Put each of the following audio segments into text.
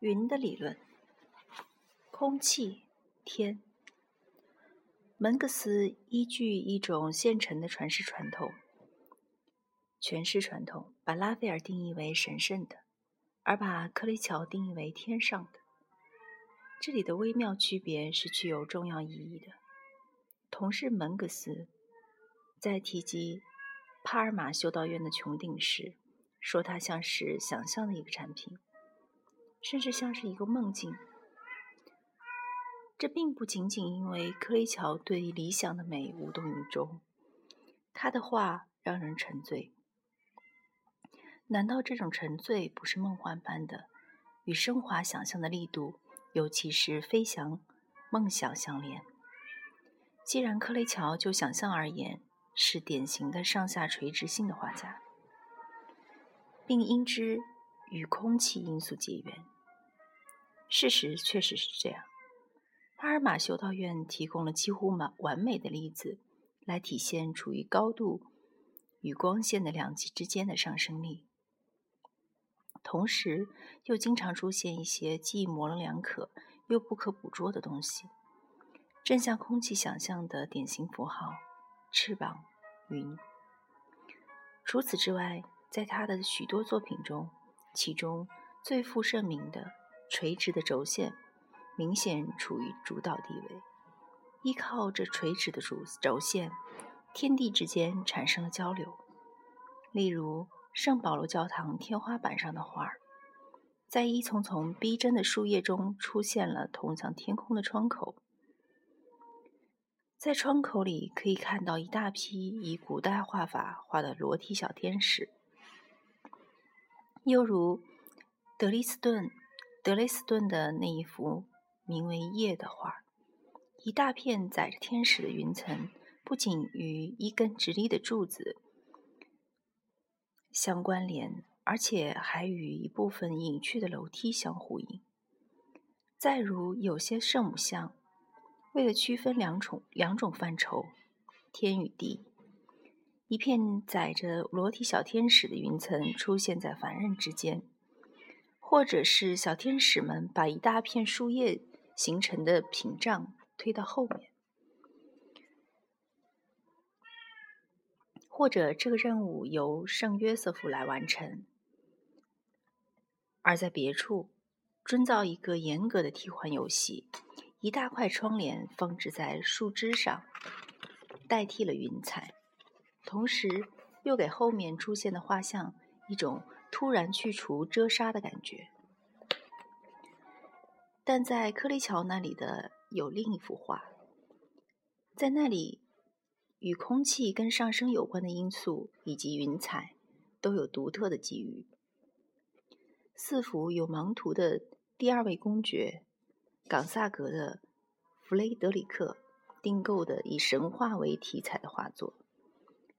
云的理论，空气，天。门格斯依据一种现成的传世传统，诠释传统，把拉斐尔定义为神圣的，而把克雷乔定义为天上的。这里的微妙区别是具有重要意义的。同是门格斯，在提及帕尔马修道院的穹顶时，说它像是想象的一个产品。甚至像是一个梦境。这并不仅仅因为克雷乔对理想的美无动于衷，他的画让人沉醉。难道这种沉醉不是梦幻般的，与升华想象的力度，尤其是飞翔梦想相连？既然克雷乔就想象而言是典型的上下垂直性的画家，并因之。与空气因素结缘，事实确实是这样。帕尔马修道院提供了几乎完完美的例子，来体现处于高度与光线的两极之间的上升力，同时又经常出现一些既模棱两可又不可捕捉的东西，正像空气想象的典型符号——翅膀、云。除此之外，在他的许多作品中，其中最负盛名的垂直的轴线，明显处于主导地位。依靠着垂直的主轴线，天地之间产生了交流。例如，圣保罗教堂天花板上的画儿，在一丛丛逼真的树叶中出现了通向天空的窗口，在窗口里可以看到一大批以古代画法画的裸体小天使。又如德利斯顿、德雷斯顿的那一幅名为《夜》的画，一大片载着天使的云层，不仅与一根直立的柱子相关联，而且还与一部分隐去的楼梯相呼应。再如有些圣母像，为了区分两种两种范畴——天与地。一片载着裸体小天使的云层出现在凡人之间，或者是小天使们把一大片树叶形成的屏障推到后面，或者这个任务由圣约瑟夫来完成，而在别处遵照一个严格的替换游戏，一大块窗帘放置在树枝上，代替了云彩。同时，又给后面出现的画像一种突然去除遮纱的感觉。但在柯利乔那里的有另一幅画，在那里与空气跟上升有关的因素以及云彩都有独特的机遇。四幅有盲图的第二位公爵冈萨格的弗雷德里克订购的以神话为题材的画作。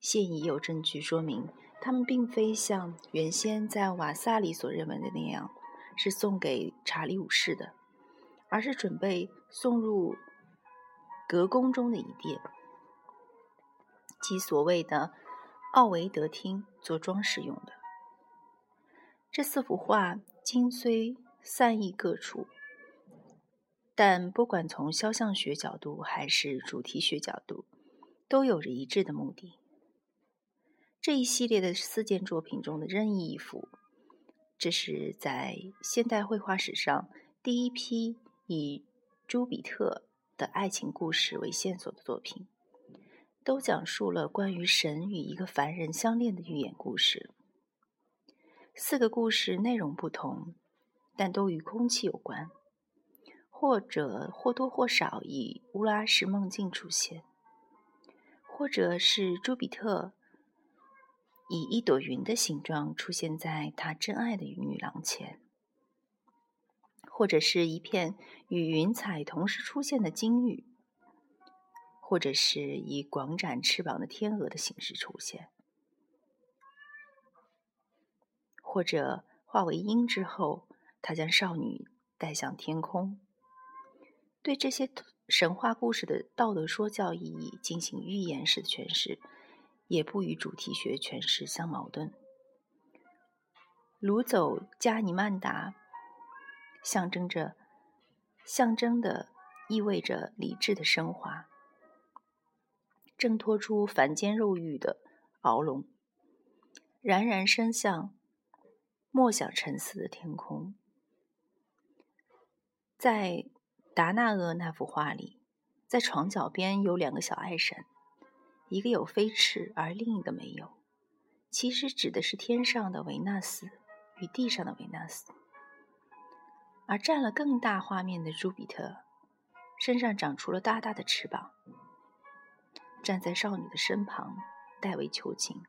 现已有证据说明，他们并非像原先在瓦萨里所认为的那样，是送给查理五世的，而是准备送入阁宫中的一殿，即所谓的奥维德厅做装饰用的。这四幅画今虽散佚各处，但不管从肖像学角度还是主题学角度，都有着一致的目的。这一系列的四件作品中的任意一幅，这是在现代绘画史上第一批以朱比特的爱情故事为线索的作品，都讲述了关于神与一个凡人相恋的寓言故事。四个故事内容不同，但都与空气有关，或者或多或少以乌拉什梦境出现，或者是朱比特。以一朵云的形状出现在他真爱的女郎前，或者是一片与云彩同时出现的金玉，或者是以广展翅膀的天鹅的形式出现，或者化为鹰之后，他将少女带向天空。对这些神话故事的道德说教意义进行寓言式的诠释。也不与主题学诠释相矛盾。掳走加尼曼达象征着象征的意味着理智的升华，挣脱出凡间肉欲的牢笼，冉冉升向莫想沉思的天空。在达那厄那幅画里，在床脚边有两个小爱神，一个有飞翅，而另一个没有。其实指的是天上的维纳斯与地上的维纳斯。而占了更大画面的朱比特，身上长出了大大的翅膀，站在少女的身旁，代为求情。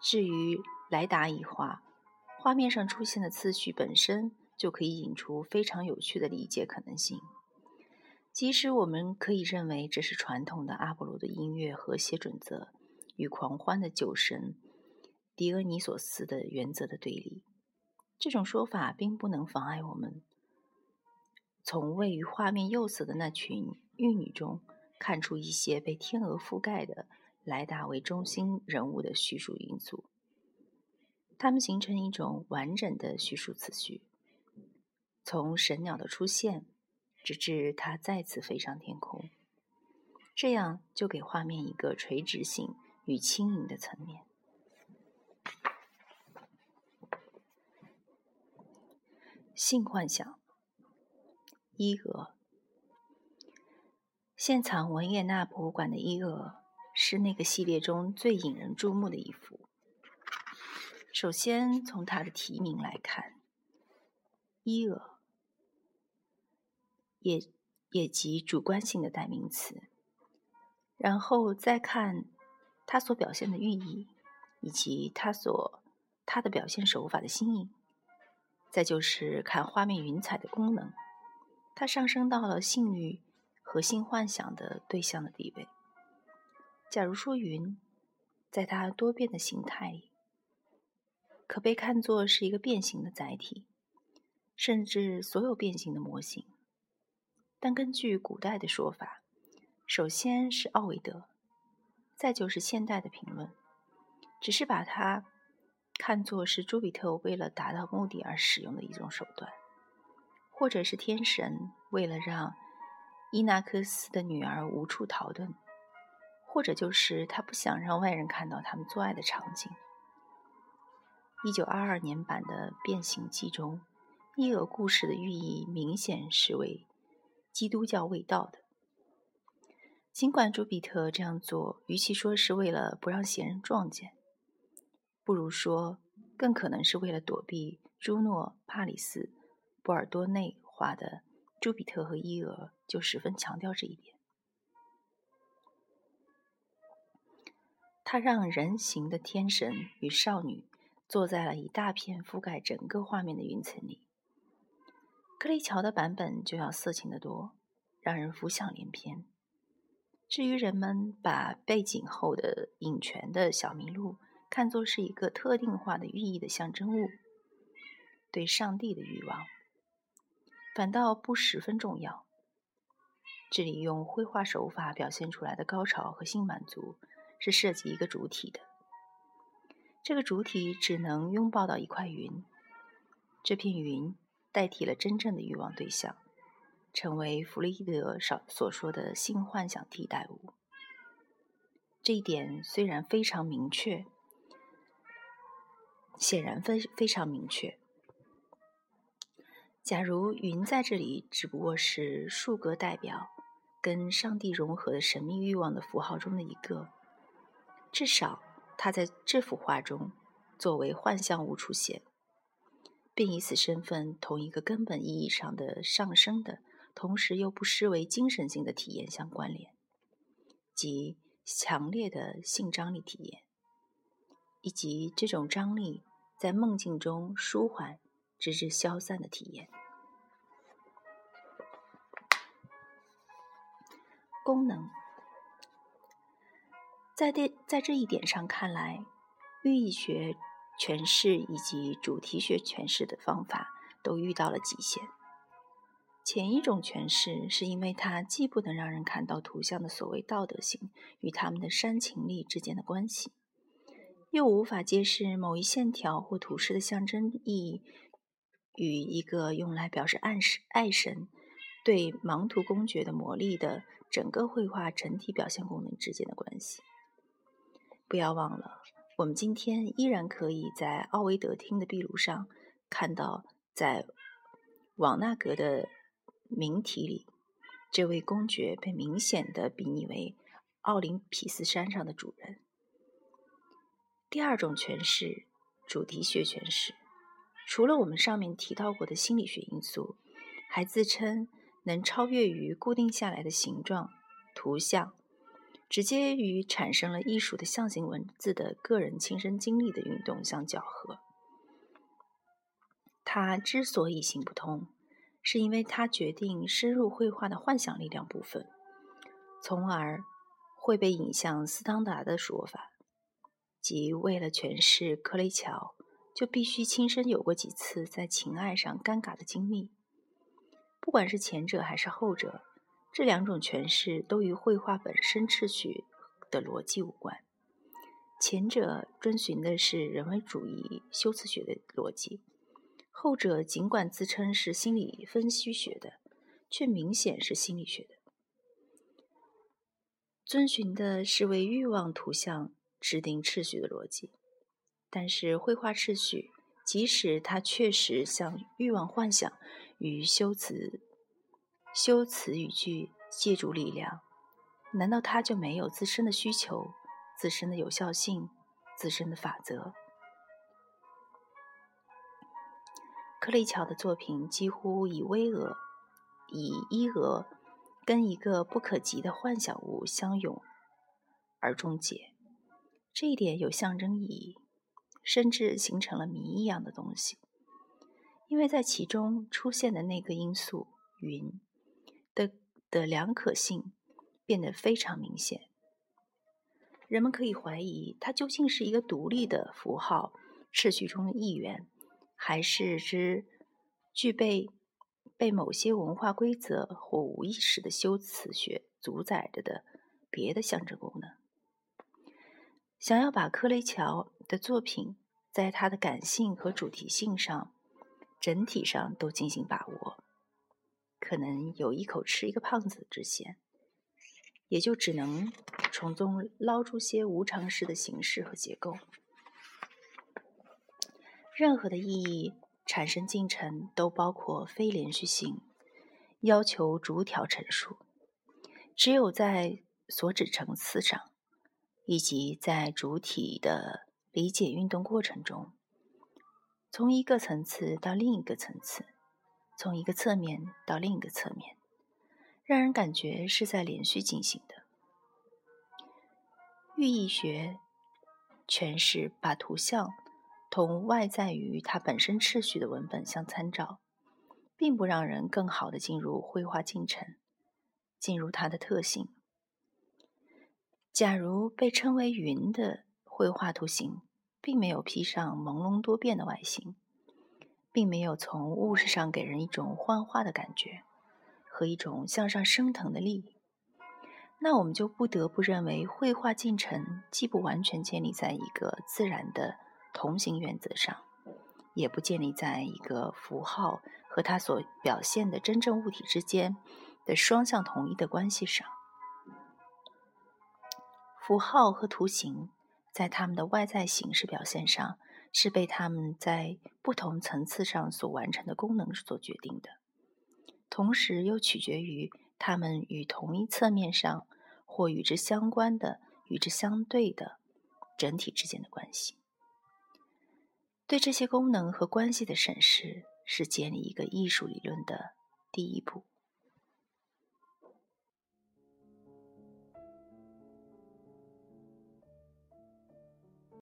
至于莱达一画，画面上出现的次序本身就可以引出非常有趣的理解可能性。即使我们可以认为这是传统的阿波罗的音乐和谐准则与狂欢的酒神狄俄尼索斯的原则的对立。这种说法并不能妨碍我们从位于画面右侧的那群玉女中看出一些被天鹅覆盖的莱达为中心人物的叙述因素。它们形成一种完整的叙述次序，从神鸟的出现直至它再次飞上天空，这样就给画面一个垂直性与轻盈的层面。性幻想，伊俄。现藏维也纳博物馆的伊俄是那个系列中最引人注目的一幅。首先从它的题名来看，伊俄也也即主观性的代名词。然后再看它所表现的寓意，以及它所它的表现手法的新颖。再就是看画面云彩的功能，它上升到了性欲和性幻想的对象的地位。假如说云，在它多变的形态里，可被看作是一个变形的载体，甚至所有变形的模型。但根据古代的说法，首先是奥维德，再就是现代的评论，只是把它。看作是朱比特为了达到目的而使用的一种手段，或者是天神为了让伊纳克斯的女儿无处逃遁，或者就是他不想让外人看到他们做爱的场景。一九二二年版的《变形记》中，伊俄故事的寓意明显是为基督教味道的。尽管朱比特这样做，与其说是为了不让闲人撞见。不如说，更可能是为了躲避朱诺帕里斯·波尔多内画的朱比特和伊俄，就十分强调这一点。他让人形的天神与少女坐在了一大片覆盖整个画面的云层里。克利乔的版本就要色情得多，让人浮想联翩。至于人们把背景后的隐泉的小麋鹿。看作是一个特定化的寓意的象征物，对上帝的欲望反倒不十分重要。这里用绘画手法表现出来的高潮和性满足，是涉及一个主体的。这个主体只能拥抱到一块云，这片云代替了真正的欲望对象，成为弗洛伊德少所说的性幻想替代物。这一点虽然非常明确。显然非非常明确。假如云在这里只不过是数个代表跟上帝融合的神秘欲望的符号中的一个，至少它在这幅画中作为幻象物出现，并以此身份同一个根本意义上的上升的，同时又不失为精神性的体验相关联，即强烈的性张力体验，以及这种张力。在梦境中舒缓，直至消散的体验。功能，在这在这一点上看来，寓意学诠释以及主题学诠释的方法都遇到了极限。前一种诠释是因为它既不能让人看到图像的所谓道德性与它们的煽情力之间的关系。又无法揭示某一线条或图示的象征意义与一个用来表示暗示爱神对盲图公爵的魔力的整个绘画整体表现功能之间的关系。不要忘了，我们今天依然可以在奥维德厅的壁炉上看到，在瓦纳格的铭题里，这位公爵被明显的比拟为奥林匹斯山上的主人。第二种诠释，主题学诠释，除了我们上面提到过的心理学因素，还自称能超越于固定下来的形状、图像。直接与产生了艺术的象形文字的个人亲身经历的运动相搅和。它之所以行不通，是因为它决定深入绘画的幻想力量部分，从而会被引向斯汤达的说法，即为了诠释克雷乔，就必须亲身有过几次在情爱上尴尬的经历。不管是前者还是后者。这两种诠释都与绘画本身秩序的逻辑无关。前者遵循的是人为主义修辞学的逻辑，后者尽管自称是心理分析学的，却明显是心理学的。遵循的是为欲望图像制定秩序的逻辑，但是绘画秩序，即使它确实像欲望幻想与修辞。修辞语句借助力量，难道它就没有自身的需求、自身的有效性、自身的法则？克雷乔的作品几乎以巍峨、以伊俄跟一个不可及的幻想物相拥而终结，这一点有象征意义，甚至形成了谜一样的东西，因为在其中出现的那个因素——云。的的两可性变得非常明显。人们可以怀疑，它究竟是一个独立的符号秩序中的一员，还是之具备被某些文化规则或无意识的修辞学主宰着的别的象征功能。想要把克雷乔的作品在他的感性和主题性上整体上都进行把握。可能有一口吃一个胖子之嫌，也就只能从中捞出些无常识的形式和结构。任何的意义产生进程都包括非连续性，要求逐条陈述。只有在所指层次上，以及在主体的理解运动过程中，从一个层次到另一个层次。从一个侧面到另一个侧面，让人感觉是在连续进行的。寓意学诠释把图像同外在于它本身秩序的文本相参照，并不让人更好的进入绘画进程，进入它的特性。假如被称为云的绘画图形，并没有披上朦胧多变的外形。并没有从物质上给人一种幻化的感觉和一种向上升腾的力，那我们就不得不认为绘画进程既不完全建立在一个自然的同行原则上，也不建立在一个符号和它所表现的真正物体之间的双向统一的关系上。符号和图形在它们的外在形式表现上。是被他们在不同层次上所完成的功能所决定的，同时又取决于他们与同一侧面上或与之相关的、与之相对的整体之间的关系。对这些功能和关系的审视，是建立一个艺术理论的第一步。